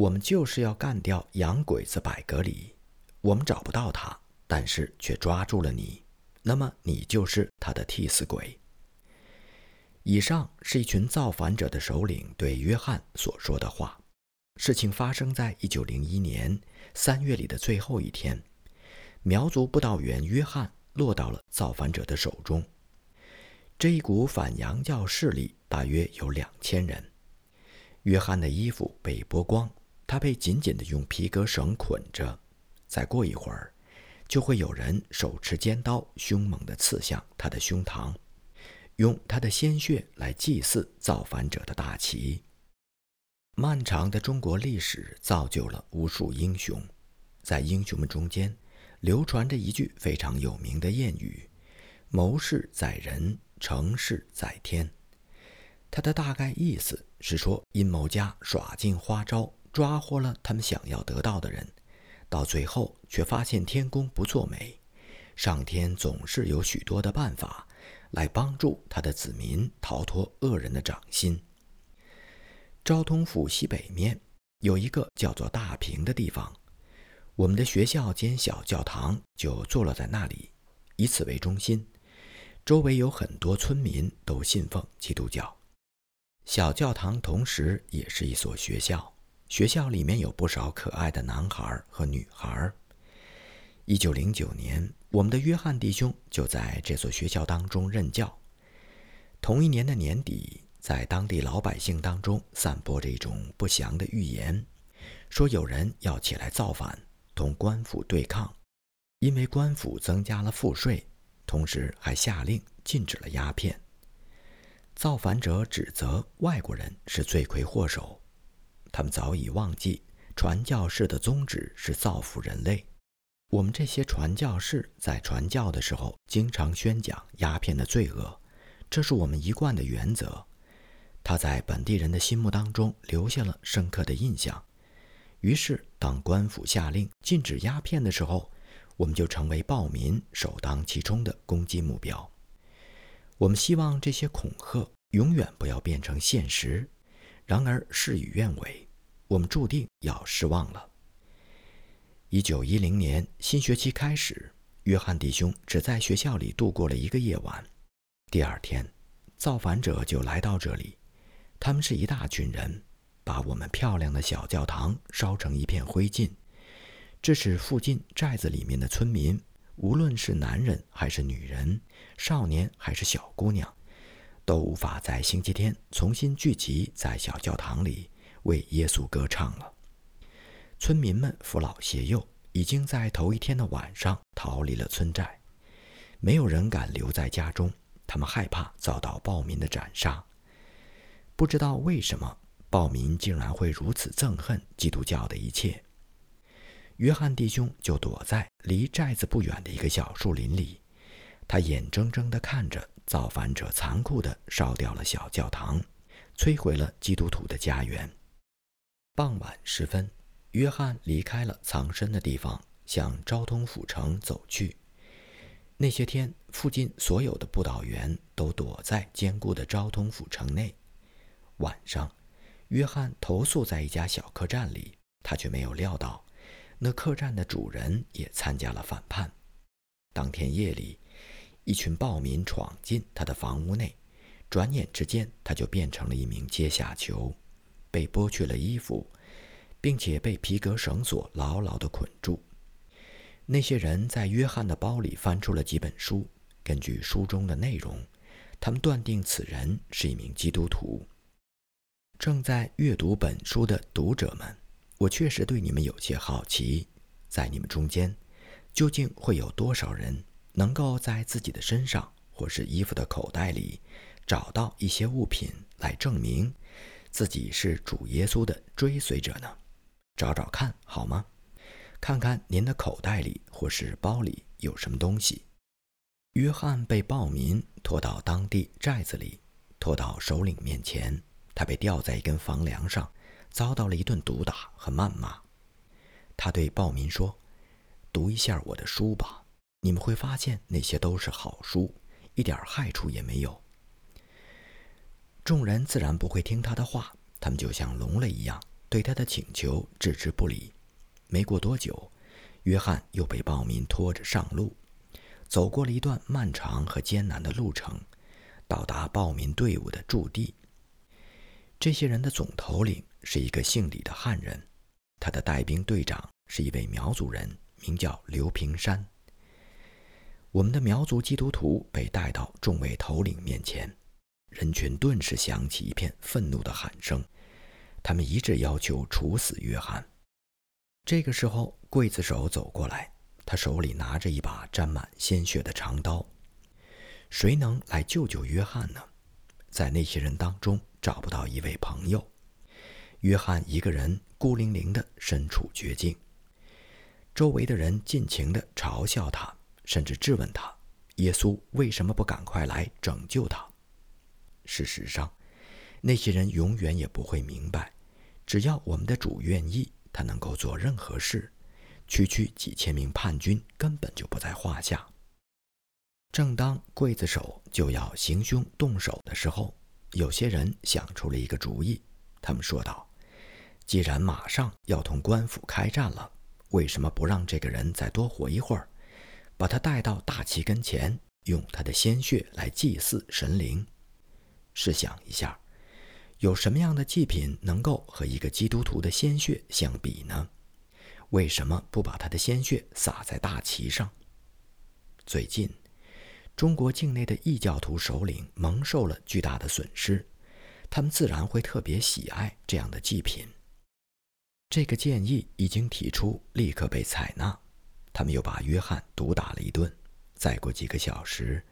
我们就是要干掉洋鬼子百格里，我们找不到他，但是却抓住了你，那么你就是他的替死鬼。”以上是一群造反者的首领对约翰所说的话。事情发生在一九零一年三月里的最后一天，苗族布道员约翰落到了造反者的手中。这一股反洋教势力大约有两千人。约翰的衣服被剥光，他被紧紧地用皮革绳捆着。再过一会儿，就会有人手持尖刀，凶猛地刺向他的胸膛，用他的鲜血来祭祀造反者的大旗。漫长的中国历史造就了无数英雄，在英雄们中间，流传着一句非常有名的谚语：“谋事在人，成事在天。”它的大概意思是说，阴谋家耍尽花招，抓获了他们想要得到的人，到最后却发现天公不作美，上天总是有许多的办法来帮助他的子民逃脱恶人的掌心。昭通府西北面有一个叫做大平的地方，我们的学校兼小教堂就坐落在那里。以此为中心，周围有很多村民都信奉基督教。小教堂同时也是一所学校，学校里面有不少可爱的男孩和女孩。一九零九年，我们的约翰弟兄就在这所学校当中任教。同一年的年底。在当地老百姓当中散播着一种不祥的预言，说有人要起来造反，同官府对抗，因为官府增加了赋税，同时还下令禁止了鸦片。造反者指责外国人是罪魁祸首，他们早已忘记传教士的宗旨是造福人类。我们这些传教士在传教的时候，经常宣讲鸦片的罪恶，这是我们一贯的原则。他在本地人的心目当中留下了深刻的印象。于是，当官府下令禁止鸦片的时候，我们就成为暴民首当其冲的攻击目标。我们希望这些恐吓永远不要变成现实。然而，事与愿违，我们注定要失望了。一九一零年新学期开始，约翰弟兄只在学校里度过了一个夜晚。第二天，造反者就来到这里。他们是一大群人，把我们漂亮的小教堂烧成一片灰烬，这使附近寨子里面的村民，无论是男人还是女人，少年还是小姑娘，都无法在星期天重新聚集在小教堂里为耶稣歌唱了。村民们扶老携幼，已经在头一天的晚上逃离了村寨，没有人敢留在家中，他们害怕遭到暴民的斩杀。不知道为什么暴民竟然会如此憎恨基督教的一切。约翰弟兄就躲在离寨子不远的一个小树林里，他眼睁睁地看着造反者残酷地烧掉了小教堂，摧毁了基督徒的家园。傍晚时分，约翰离开了藏身的地方，向昭通府城走去。那些天，附近所有的布道员都躲在坚固的昭通府城内。晚上，约翰投宿在一家小客栈里，他却没有料到，那客栈的主人也参加了反叛。当天夜里，一群暴民闯进他的房屋内，转眼之间，他就变成了一名阶下囚，被剥去了衣服，并且被皮革绳索牢牢地捆住。那些人在约翰的包里翻出了几本书，根据书中的内容，他们断定此人是一名基督徒。正在阅读本书的读者们，我确实对你们有些好奇，在你们中间，究竟会有多少人能够在自己的身上或是衣服的口袋里找到一些物品来证明自己是主耶稣的追随者呢？找找看好吗？看看您的口袋里或是包里有什么东西。约翰被暴民拖到当地寨子里，拖到首领面前。他被吊在一根房梁上，遭到了一顿毒打和谩骂。他对暴民说：“读一下我的书吧，你们会发现那些都是好书，一点害处也没有。”众人自然不会听他的话，他们就像聋了一样，对他的请求置之不理。没过多久，约翰又被暴民拖着上路，走过了一段漫长和艰难的路程，到达暴民队伍的驻地。这些人的总头领是一个姓李的汉人，他的带兵队长是一位苗族人，名叫刘平山。我们的苗族基督徒被带到众位头领面前，人群顿时响起一片愤怒的喊声，他们一致要求处死约翰。这个时候，刽子手走过来，他手里拿着一把沾满鲜血的长刀。谁能来救救约翰呢？在那些人当中。找不到一位朋友，约翰一个人孤零零的身处绝境。周围的人尽情的嘲笑他，甚至质问他：耶稣为什么不赶快来拯救他？事实上，那些人永远也不会明白，只要我们的主愿意，他能够做任何事。区区几千名叛军根本就不在话下。正当刽子手就要行凶动手的时候，有些人想出了一个主意，他们说道：“既然马上要同官府开战了，为什么不让这个人再多活一会儿，把他带到大旗跟前，用他的鲜血来祭祀神灵？试想一下，有什么样的祭品能够和一个基督徒的鲜血相比呢？为什么不把他的鲜血洒在大旗上？最近。”中国境内的异教徒首领蒙受了巨大的损失，他们自然会特别喜爱这样的祭品。这个建议一经提出，立刻被采纳。他们又把约翰毒打了一顿。再过几个小时，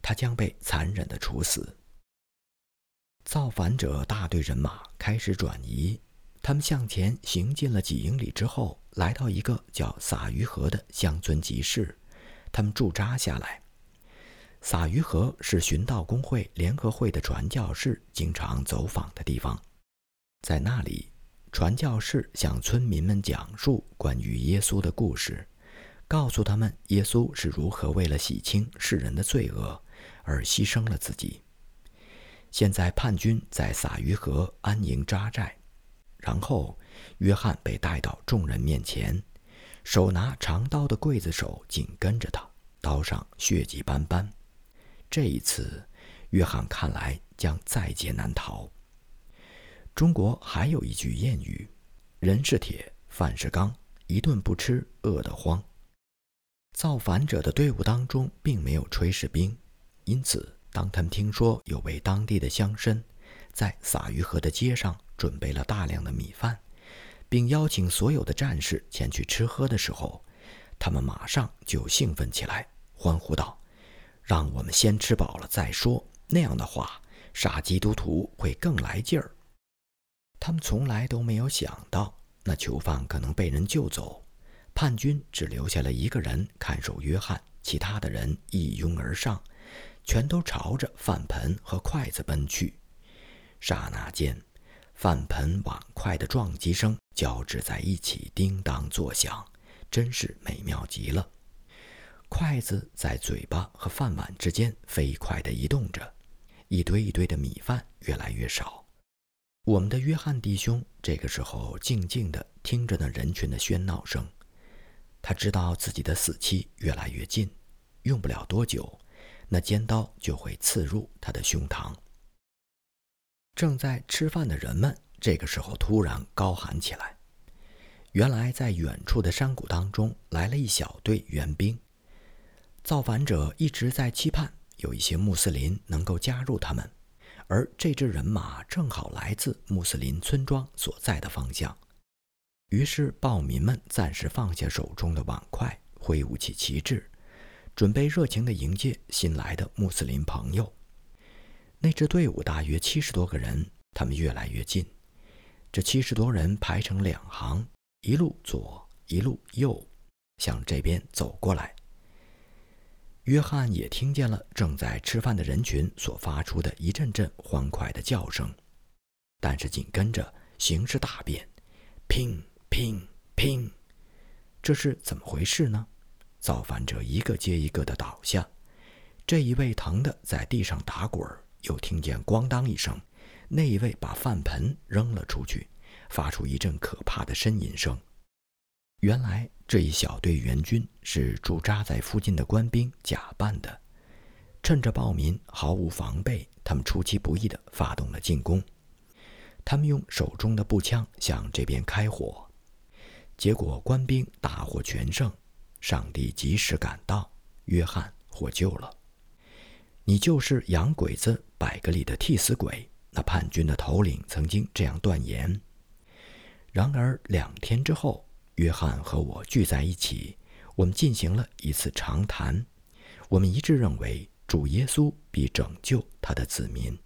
他将被残忍的处死。造反者大队人马开始转移，他们向前行进了几英里之后，来到一个叫撒鱼河的乡村集市，他们驻扎下来。撒鱼河是寻道公会联合会的传教士经常走访的地方，在那里，传教士向村民们讲述关于耶稣的故事，告诉他们耶稣是如何为了洗清世人的罪恶而牺牲了自己。现在叛军在撒鱼河安营扎寨，然后约翰被带到众人面前，手拿长刀的刽子手紧跟着他，刀上血迹斑斑。这一次，约翰看来将在劫难逃。中国还有一句谚语：“人是铁，饭是钢，一顿不吃饿得慌。”造反者的队伍当中并没有炊事兵，因此，当他们听说有位当地的乡绅在撒鱼河的街上准备了大量的米饭，并邀请所有的战士前去吃喝的时候，他们马上就兴奋起来，欢呼道。让我们先吃饱了再说。那样的话，杀基督徒会更来劲儿。他们从来都没有想到，那囚犯可能被人救走，叛军只留下了一个人看守约翰，其他的人一拥而上，全都朝着饭盆和筷子奔去。刹那间，饭盆碗筷的撞击声交织在一起，叮当作响，真是美妙极了。筷子在嘴巴和饭碗之间飞快地移动着，一堆一堆的米饭越来越少。我们的约翰弟兄这个时候静静地听着那人群的喧闹声，他知道自己的死期越来越近，用不了多久，那尖刀就会刺入他的胸膛。正在吃饭的人们这个时候突然高喊起来：“原来在远处的山谷当中来了一小队援兵。”造反者一直在期盼有一些穆斯林能够加入他们，而这支人马正好来自穆斯林村庄所在的方向。于是，暴民们暂时放下手中的碗筷，挥舞起旗帜，准备热情地迎接新来的穆斯林朋友。那支队伍大约七十多个人，他们越来越近。这七十多人排成两行，一路左，一路右，向这边走过来。约翰也听见了正在吃饭的人群所发出的一阵阵欢快的叫声，但是紧跟着形势大变，，ping ping ping，！这是怎么回事呢？造反者一个接一个的倒下，这一位疼得在地上打滚，又听见咣当一声，那一位把饭盆扔了出去，发出一阵可怕的呻吟声。原来这一小队援军是驻扎在附近的官兵假扮的，趁着暴民毫无防备，他们出其不意地发动了进攻。他们用手中的步枪向这边开火，结果官兵大获全胜。上帝及时赶到，约翰获救了。你就是洋鬼子百格里的替死鬼。那叛军的头领曾经这样断言。然而两天之后，约翰和我聚在一起，我们进行了一次长谈。我们一致认为，主耶稣必拯救他的子民。